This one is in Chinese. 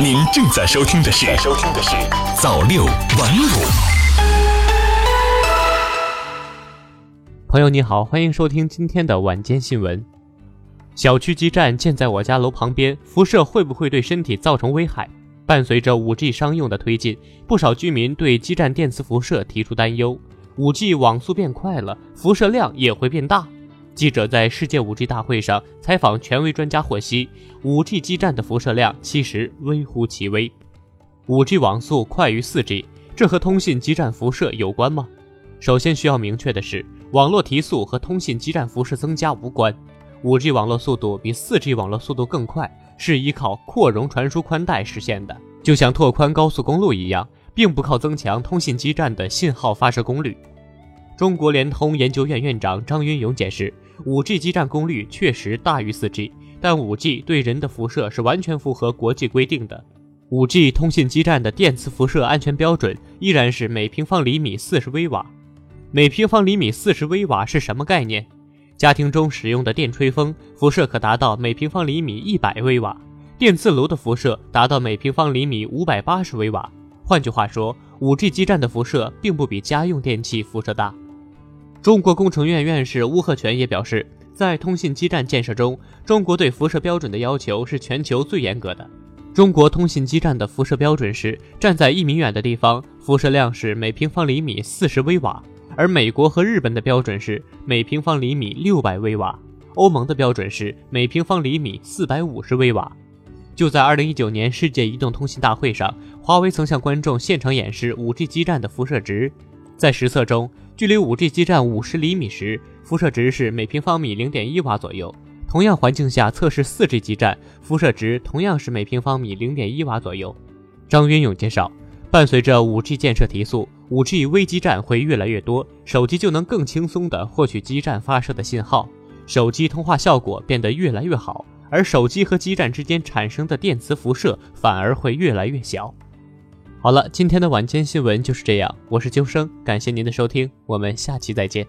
您正在收听的是《收听的是早六晚五》。朋友你好，欢迎收听今天的晚间新闻。小区基站建在我家楼旁边，辐射会不会对身体造成危害？伴随着 5G 商用的推进，不少居民对基站电磁辐射提出担忧。5G 网速变快了，辐射量也会变大。记者在世界 5G 大会上采访权威专家获悉，5G 基站的辐射量其实微乎其微。5G 网速快于 4G，这和通信基站辐射有关吗？首先需要明确的是，网络提速和通信基站辐射增加无关。5G 网络速度比 4G 网络速度更快，是依靠扩容传输宽带实现的，就像拓宽高速公路一样，并不靠增强通信基站的信号发射功率。中国联通研究院院长张云勇解释。5G 基站功率确实大于 4G，但 5G 对人的辐射是完全符合国际规定的。5G 通信基站的电磁辐射安全标准依然是每平方厘米40微瓦。每平方厘米40微瓦是什么概念？家庭中使用的电吹风辐射可达到每平方厘米100微瓦，电磁炉的辐射达到每平方厘米580微瓦。换句话说，5G 基站的辐射并不比家用电器辐射大。中国工程院院士邬贺铨也表示，在通信基站建设中，中国对辐射标准的要求是全球最严格的。中国通信基站的辐射标准是站在一米远的地方，辐射量是每平方厘米四十微瓦，而美国和日本的标准是每平方厘米六百微瓦，欧盟的标准是每平方厘米四百五十微瓦。就在二零一九年世界移动通信大会上，华为曾向观众现场演示五 G 基站的辐射值，在实测中。距离 5G 基站50厘米时，辐射值是每平方米0.1瓦左右。同样环境下测试 4G 基站，辐射值同样是每平方米0.1瓦左右。张云勇介绍，伴随着 5G 建设提速，5G 微基站会越来越多，手机就能更轻松地获取基站发射的信号，手机通话效果变得越来越好，而手机和基站之间产生的电磁辐射反而会越来越小。好了，今天的晚间新闻就是这样。我是秋生，感谢您的收听，我们下期再见。